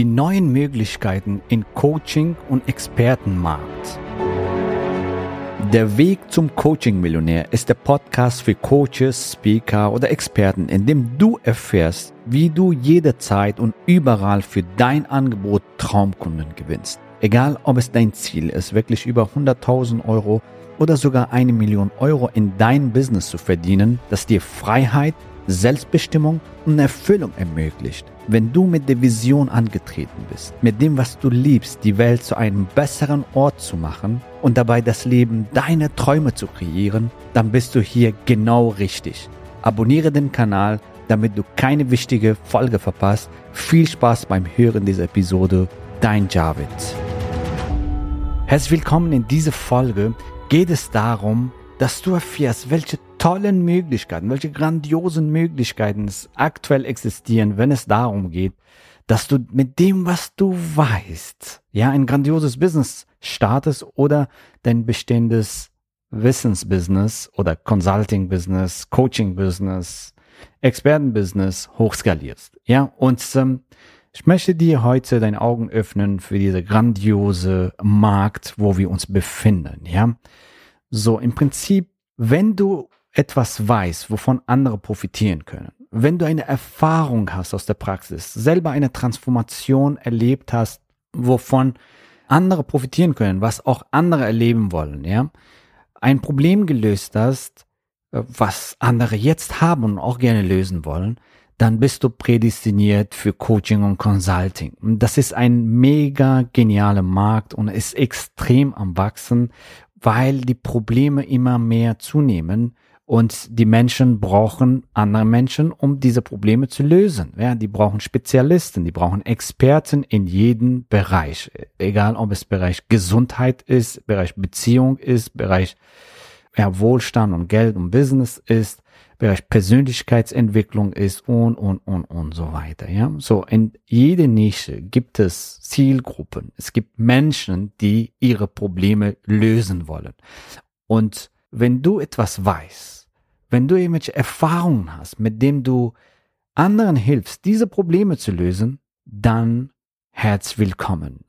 Die neuen Möglichkeiten in Coaching und Expertenmarkt. Der Weg zum Coaching-Millionär ist der Podcast für Coaches, Speaker oder Experten, in dem du erfährst, wie du jederzeit und überall für dein Angebot Traumkunden gewinnst. Egal, ob es dein Ziel ist, wirklich über 100.000 Euro oder sogar eine Million Euro in dein Business zu verdienen, das dir Freiheit, Selbstbestimmung und Erfüllung ermöglicht. Wenn du mit der Vision angetreten bist, mit dem, was du liebst, die Welt zu einem besseren Ort zu machen und dabei das Leben deiner Träume zu kreieren, dann bist du hier genau richtig. Abonniere den Kanal, damit du keine wichtige Folge verpasst. Viel Spaß beim Hören dieser Episode. Dein Javid. Herzlich willkommen in dieser Folge. Geht es darum, dass du erfährst, welche tollen Möglichkeiten, welche grandiosen Möglichkeiten es aktuell existieren, wenn es darum geht, dass du mit dem, was du weißt, ja, ein grandioses Business startest oder dein bestehendes Wissensbusiness oder Consulting-Business, Coaching-Business, Experten-Business hochskalierst. Ja, und ähm, ich möchte dir heute deine Augen öffnen für diese grandiose Markt, wo wir uns befinden. Ja, so im Prinzip, wenn du etwas weißt, wovon andere profitieren können, wenn du eine Erfahrung hast aus der Praxis, selber eine Transformation erlebt hast, wovon andere profitieren können, was auch andere erleben wollen, ja, ein Problem gelöst hast, äh, was andere jetzt haben und auch gerne lösen wollen, dann bist du prädestiniert für Coaching und Consulting. Das ist ein mega genialer Markt und ist extrem am wachsen, weil die Probleme immer mehr zunehmen und die Menschen brauchen andere Menschen, um diese Probleme zu lösen. Ja, die brauchen Spezialisten, die brauchen Experten in jedem Bereich. Egal, ob es Bereich Gesundheit ist, Bereich Beziehung ist, Bereich ja, Wohlstand und Geld und Business ist, Bereich Persönlichkeitsentwicklung ist und, und, und, und so weiter. Ja, so in jede Nische gibt es Zielgruppen. Es gibt Menschen, die ihre Probleme lösen wollen. Und wenn du etwas weißt, wenn du irgendwelche Erfahrungen hast, mit dem du anderen hilfst, diese Probleme zu lösen, dann herzlich willkommen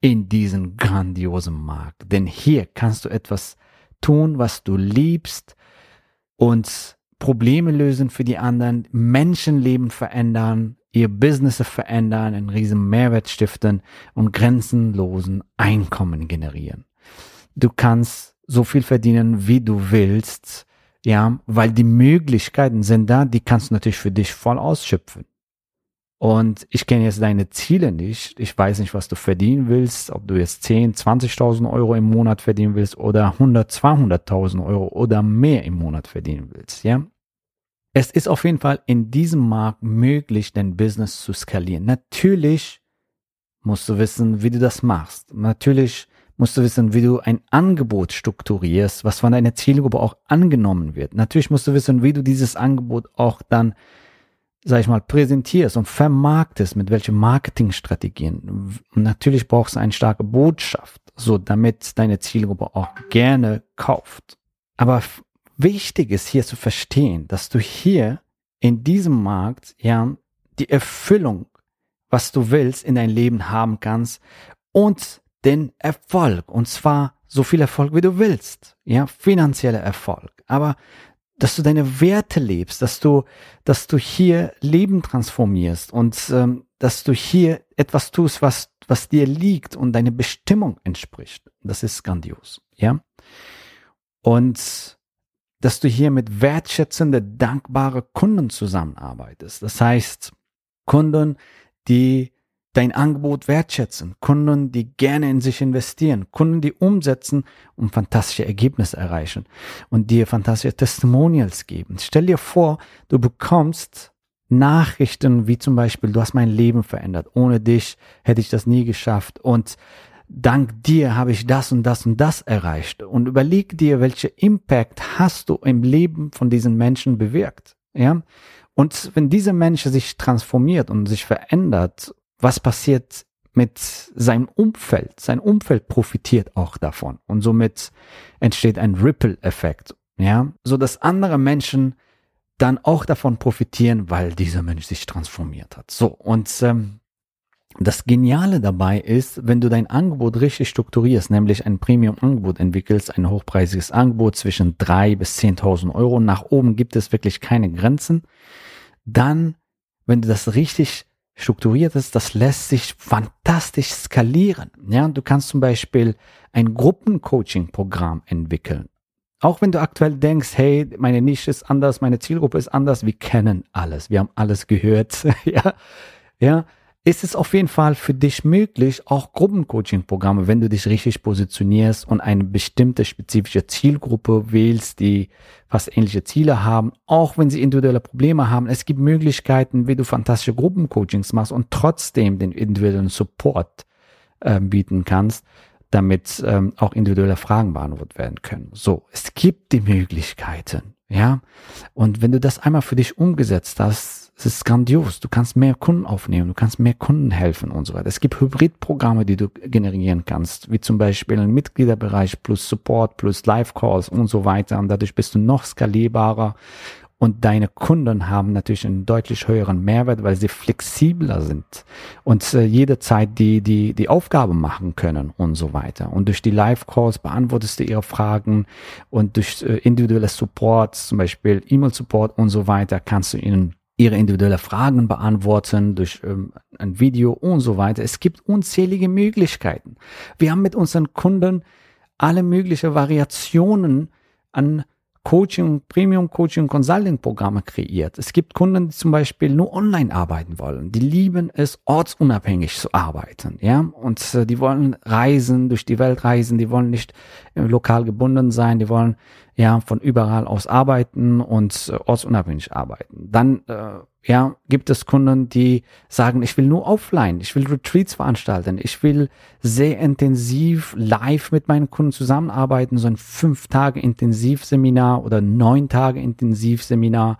in diesen grandiosen Markt. Denn hier kannst du etwas tun, was du liebst und Probleme lösen für die anderen, Menschenleben verändern, ihr Business verändern, einen riesen Mehrwert stiften und grenzenlosen Einkommen generieren. Du kannst so viel verdienen, wie du willst ja, weil die Möglichkeiten sind da, die kannst du natürlich für dich voll ausschöpfen. Und ich kenne jetzt deine Ziele nicht. Ich weiß nicht, was du verdienen willst, ob du jetzt 10, 20.000 Euro im Monat verdienen willst oder 100, 200.000 Euro oder mehr im Monat verdienen willst, ja. Es ist auf jeden Fall in diesem Markt möglich, dein Business zu skalieren. Natürlich musst du wissen, wie du das machst. Natürlich musst du wissen, wie du ein Angebot strukturierst, was von deiner Zielgruppe auch angenommen wird. Natürlich musst du wissen, wie du dieses Angebot auch dann, sag ich mal, präsentierst und vermarktest, mit welchen Marketingstrategien. Und natürlich brauchst du eine starke Botschaft, so damit deine Zielgruppe auch gerne kauft. Aber wichtig ist hier zu verstehen, dass du hier in diesem Markt ja die Erfüllung, was du willst, in dein Leben haben kannst und den Erfolg. Und zwar so viel Erfolg, wie du willst. Ja, finanzieller Erfolg. Aber dass du deine Werte lebst, dass du, dass du hier Leben transformierst und ähm, dass du hier etwas tust, was, was dir liegt und deine Bestimmung entspricht. Das ist grandios, ja. Und dass du hier mit wertschätzende, dankbare Kunden zusammenarbeitest. Das heißt, Kunden, die dein Angebot wertschätzen, Kunden, die gerne in sich investieren, Kunden, die umsetzen und fantastische Ergebnisse erreichen und dir fantastische Testimonials geben. Stell dir vor, du bekommst Nachrichten wie zum Beispiel, du hast mein Leben verändert, ohne dich hätte ich das nie geschafft und dank dir habe ich das und das und das erreicht und überleg dir, welche Impact hast du im Leben von diesen Menschen bewirkt, ja? Und wenn dieser Mensch sich transformiert und sich verändert was passiert mit seinem Umfeld. Sein Umfeld profitiert auch davon und somit entsteht ein Ripple-Effekt, ja, so dass andere Menschen dann auch davon profitieren, weil dieser Mensch sich transformiert hat. So und ähm, das Geniale dabei ist, wenn du dein Angebot richtig strukturierst, nämlich ein Premium-Angebot entwickelst, ein hochpreisiges Angebot zwischen drei bis 10.000 Euro, nach oben gibt es wirklich keine Grenzen, dann, wenn du das richtig strukturiert ist, das lässt sich fantastisch skalieren. Ja, du kannst zum Beispiel ein Gruppencoaching-Programm entwickeln. Auch wenn du aktuell denkst, hey, meine Nische ist anders, meine Zielgruppe ist anders, wir kennen alles, wir haben alles gehört, ja, ja, ist es auf jeden Fall für dich möglich, auch Gruppencoaching-Programme, wenn du dich richtig positionierst und eine bestimmte spezifische Zielgruppe wählst, die fast ähnliche Ziele haben, auch wenn sie individuelle Probleme haben. Es gibt Möglichkeiten, wie du fantastische Gruppencoachings machst und trotzdem den individuellen Support äh, bieten kannst, damit ähm, auch individuelle Fragen beantwortet werden können. So, es gibt die Möglichkeiten, ja. Und wenn du das einmal für dich umgesetzt hast, es ist grandios. Du kannst mehr Kunden aufnehmen, du kannst mehr Kunden helfen und so weiter. Es gibt Hybridprogramme, die du generieren kannst, wie zum Beispiel ein Mitgliederbereich plus Support plus Live-Calls und so weiter. Und dadurch bist du noch skalierbarer. Und deine Kunden haben natürlich einen deutlich höheren Mehrwert, weil sie flexibler sind und äh, jederzeit die, die, die Aufgabe machen können und so weiter. Und durch die Live-Calls beantwortest du ihre Fragen und durch äh, individuelle Support, zum Beispiel E-Mail-Support und so weiter, kannst du ihnen ihre individuelle Fragen beantworten durch ähm, ein Video und so weiter. Es gibt unzählige Möglichkeiten. Wir haben mit unseren Kunden alle möglichen Variationen an Coaching, Premium Coaching, Consulting Programme kreiert. Es gibt Kunden, die zum Beispiel nur online arbeiten wollen. Die lieben es, ortsunabhängig zu arbeiten, ja. Und äh, die wollen reisen, durch die Welt reisen. Die wollen nicht äh, lokal gebunden sein. Die wollen ja von überall aus arbeiten und äh, ortsunabhängig arbeiten. Dann äh, ja, gibt es Kunden, die sagen, ich will nur offline, ich will Retreats veranstalten, ich will sehr intensiv live mit meinen Kunden zusammenarbeiten, so ein fünf Tage Intensivseminar oder neun Tage Intensivseminar,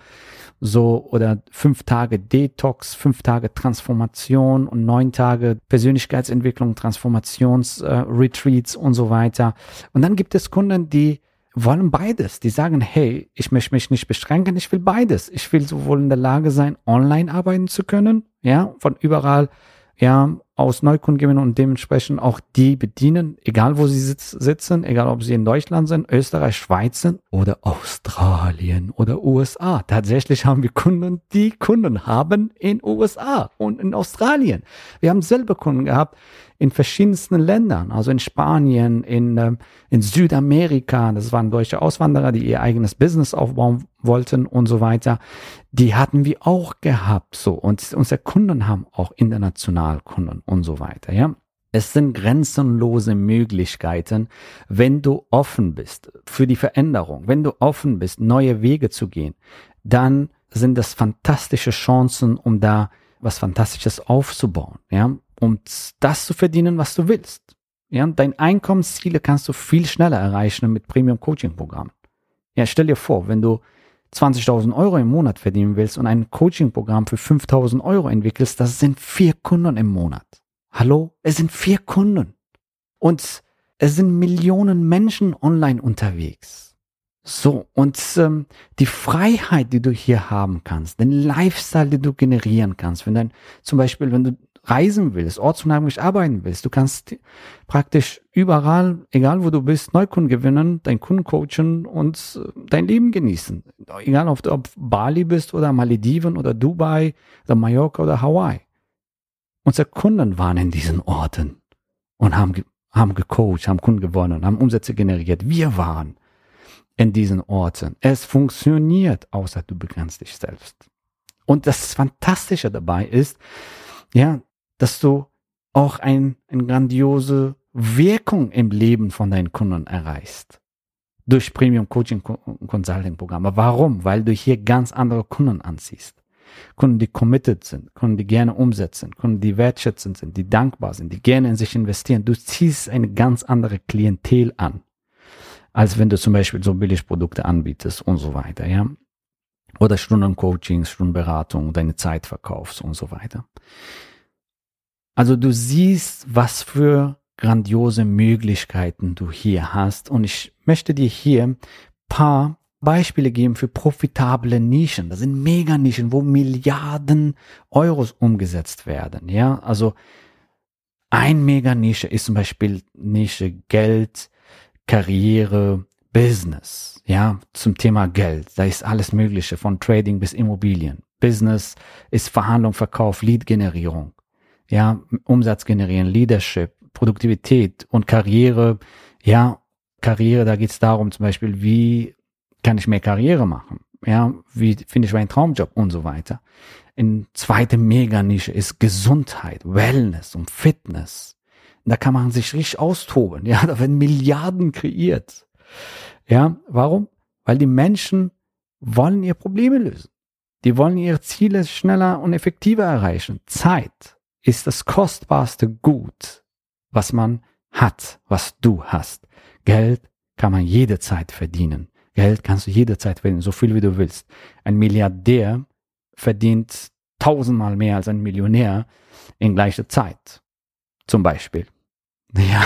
so oder fünf Tage Detox, fünf Tage Transformation und neun Tage Persönlichkeitsentwicklung, Transformationsretreats äh, und so weiter. Und dann gibt es Kunden, die wollen beides. Die sagen, hey, ich möchte mich nicht beschränken, ich will beides. Ich will sowohl in der Lage sein, online arbeiten zu können, ja, von überall, ja, aus Neukundengewinnen und dementsprechend auch die bedienen, egal wo sie sitz, sitzen, egal ob sie in Deutschland sind, Österreich, Schweiz sind oder Australien oder USA. Tatsächlich haben wir Kunden, die Kunden haben in USA und in Australien. Wir haben selber Kunden gehabt, in verschiedensten Ländern, also in Spanien, in, äh, in Südamerika, das waren deutsche Auswanderer, die ihr eigenes Business aufbauen wollten und so weiter. Die hatten wir auch gehabt, so. Und unsere Kunden haben auch international Kunden und so weiter, ja. Es sind grenzenlose Möglichkeiten, wenn du offen bist für die Veränderung, wenn du offen bist, neue Wege zu gehen, dann sind das fantastische Chancen, um da was Fantastisches aufzubauen, ja um das zu verdienen, was du willst. Ja, dein Einkommensziele kannst du viel schneller erreichen mit Premium Coaching Programmen. Ja, stell dir vor, wenn du 20.000 Euro im Monat verdienen willst und ein Coaching Programm für 5.000 Euro entwickelst, das sind vier Kunden im Monat. Hallo? Es sind vier Kunden. Und es sind Millionen Menschen online unterwegs. So, und ähm, die Freiheit, die du hier haben kannst, den Lifestyle, den du generieren kannst, wenn dann zum Beispiel, wenn du reisen willst, ortsunabhängig arbeiten willst, du kannst praktisch überall, egal wo du bist, Neukunden gewinnen, dein Kunden coachen und äh, dein Leben genießen. Egal ob du auf Bali bist oder Malediven oder Dubai oder Mallorca oder Hawaii. Unsere Kunden waren in diesen Orten und haben, haben gecoacht, haben Kunden gewonnen, haben Umsätze generiert. Wir waren in diesen Orten. Es funktioniert, außer du begrenzt dich selbst. Und das Fantastische dabei ist, ja, dass du auch ein, eine grandiose Wirkung im Leben von deinen Kunden erreichst. Durch Premium Coaching Consulting Programme. Warum? Weil du hier ganz andere Kunden anziehst. Kunden, die committed sind, Kunden, die gerne umsetzen, Kunden, die wertschätzend sind, die dankbar sind, die gerne in sich investieren. Du ziehst eine ganz andere Klientel an, als wenn du zum Beispiel so Billigprodukte anbietest und so weiter, ja. Oder Stundencoachings, Stundenberatung, deine Zeit verkaufst und so weiter. Also du siehst, was für grandiose Möglichkeiten du hier hast. Und ich möchte dir hier paar Beispiele geben für profitable Nischen. Das sind Mega-Nischen, wo Milliarden Euros umgesetzt werden. Ja, also ein Mega-Nische ist zum Beispiel Nische Geld, Karriere, Business. Ja, zum Thema Geld. Da ist alles Mögliche von Trading bis Immobilien. Business ist Verhandlung, Verkauf, Lead-Generierung. Ja, Umsatz generieren, Leadership, Produktivität und Karriere. Ja, Karriere, da geht es darum zum Beispiel, wie kann ich mehr Karriere machen? Ja, wie finde ich meinen Traumjob und so weiter. In zweite Meganische ist Gesundheit, Wellness und Fitness. Da kann man sich richtig austoben. Ja, da werden Milliarden kreiert. Ja, warum? Weil die Menschen wollen ihre Probleme lösen. Die wollen ihre Ziele schneller und effektiver erreichen. Zeit ist das kostbarste Gut, was man hat, was du hast. Geld kann man jederzeit verdienen. Geld kannst du jederzeit verdienen, so viel wie du willst. Ein Milliardär verdient tausendmal mehr als ein Millionär in gleicher Zeit. Zum Beispiel. Ja,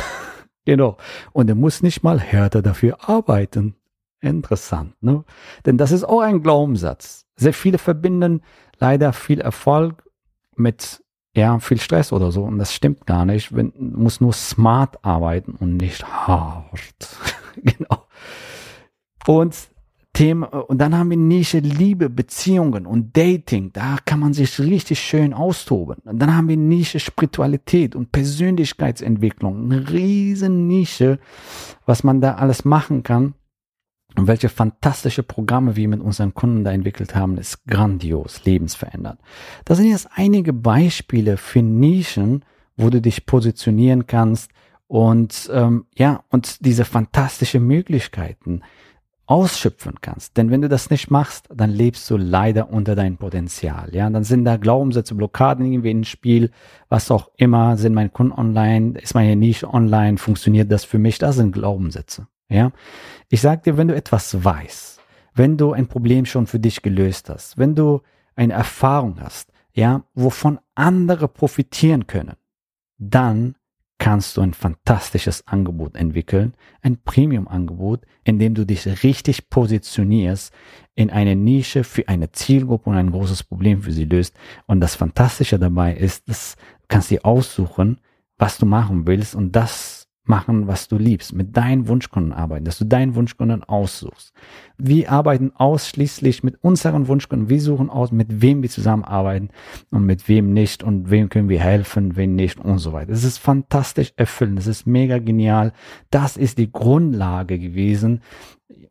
genau. Und er muss nicht mal härter dafür arbeiten. Interessant, ne? Denn das ist auch ein Glaubenssatz. Sehr viele verbinden leider viel Erfolg mit ja, viel Stress oder so. Und das stimmt gar nicht. Man muss nur smart arbeiten und nicht hart. genau. Und Thema, und dann haben wir Nische Liebe, Beziehungen und Dating. Da kann man sich richtig schön austoben. Und dann haben wir Nische Spiritualität und Persönlichkeitsentwicklung. Eine riesen Nische, was man da alles machen kann. Und welche fantastische Programme wir mit unseren Kunden da entwickelt haben, ist grandios, lebensverändert. Das sind jetzt einige Beispiele für Nischen, wo du dich positionieren kannst und ähm, ja, und diese fantastische Möglichkeiten ausschöpfen kannst. Denn wenn du das nicht machst, dann lebst du leider unter deinem Potenzial. Ja, dann sind da Glaubenssätze, Blockaden irgendwie ins Spiel, was auch immer, sind meine Kunden online, ist meine Nische online, funktioniert das für mich? Das sind Glaubenssätze. Ja, ich sag dir, wenn du etwas weißt, wenn du ein Problem schon für dich gelöst hast, wenn du eine Erfahrung hast, ja, wovon andere profitieren können, dann kannst du ein fantastisches Angebot entwickeln, ein Premium-Angebot, in dem du dich richtig positionierst in eine Nische für eine Zielgruppe und ein großes Problem für sie löst. Und das Fantastische dabei ist, dass du kannst dir aussuchen, was du machen willst und das machen, was du liebst, mit deinen Wunschkunden arbeiten, dass du deinen Wunschkunden aussuchst. Wir arbeiten ausschließlich mit unseren Wunschkunden. Wir suchen aus, mit wem wir zusammenarbeiten und mit wem nicht und wem können wir helfen, wem nicht und so weiter. Es ist fantastisch erfüllend. Es ist mega genial. Das ist die Grundlage gewesen,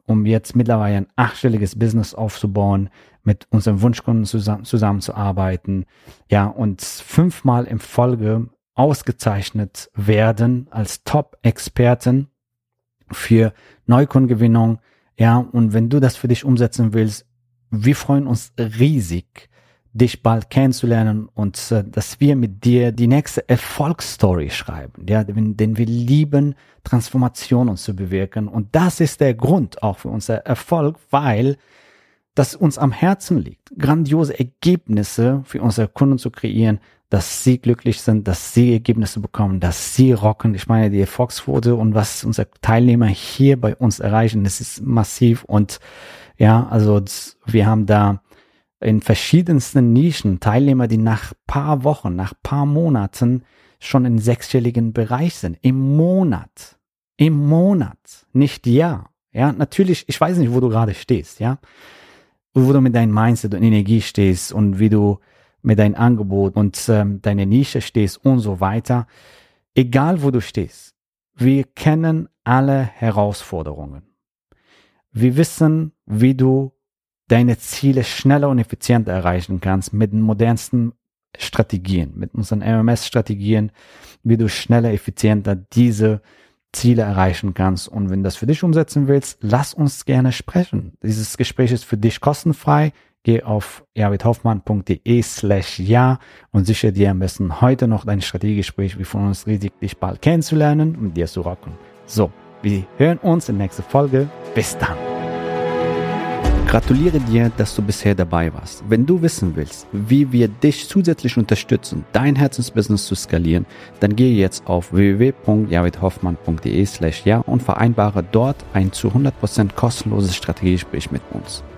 um jetzt mittlerweile ein achtstelliges Business aufzubauen, mit unseren Wunschkunden zusammen, zusammenzuarbeiten. Ja, und fünfmal in Folge ausgezeichnet werden als Top-Experten für Neukundengewinnung. Ja, und wenn du das für dich umsetzen willst, wir freuen uns riesig, dich bald kennenzulernen und äh, dass wir mit dir die nächste Erfolgsstory schreiben. Ja, denn, wir lieben Transformationen zu bewirken und das ist der Grund auch für unser Erfolg, weil das uns am Herzen liegt, grandiose Ergebnisse für unsere Kunden zu kreieren, dass sie glücklich sind, dass sie Ergebnisse bekommen, dass sie rocken. Ich meine, die Erfolgsquote und was unsere Teilnehmer hier bei uns erreichen, das ist massiv und ja, also wir haben da in verschiedensten Nischen Teilnehmer, die nach paar Wochen, nach paar Monaten schon in sechsstelligen Bereich sind. Im Monat. Im Monat. Nicht Jahr. Ja, natürlich, ich weiß nicht, wo du gerade stehst, ja. Wo du mit deinem Mindset und Energie stehst und wie du mit deinem Angebot und ähm, deine Nische stehst und so weiter. Egal wo du stehst, wir kennen alle Herausforderungen. Wir wissen, wie du deine Ziele schneller und effizienter erreichen kannst mit den modernsten Strategien, mit unseren MMS-Strategien, wie du schneller, effizienter diese Ziele erreichen kannst. Und wenn das für dich umsetzen willst, lass uns gerne sprechen. Dieses Gespräch ist für dich kostenfrei. Geh auf javidhoffmann.de slash ja und sichere dir am besten heute noch dein Strategiegespräch. Wir freuen uns riesig, dich bald kennenzulernen und dir zu rocken. So, wir hören uns in der nächsten Folge. Bis dann. gratuliere dir, dass du bisher dabei warst. Wenn du wissen willst, wie wir dich zusätzlich unterstützen, dein Herzensbusiness zu skalieren, dann gehe jetzt auf www.javidhoffmann.de slash ja und vereinbare dort ein zu 100% kostenloses Strategiegespräch mit uns.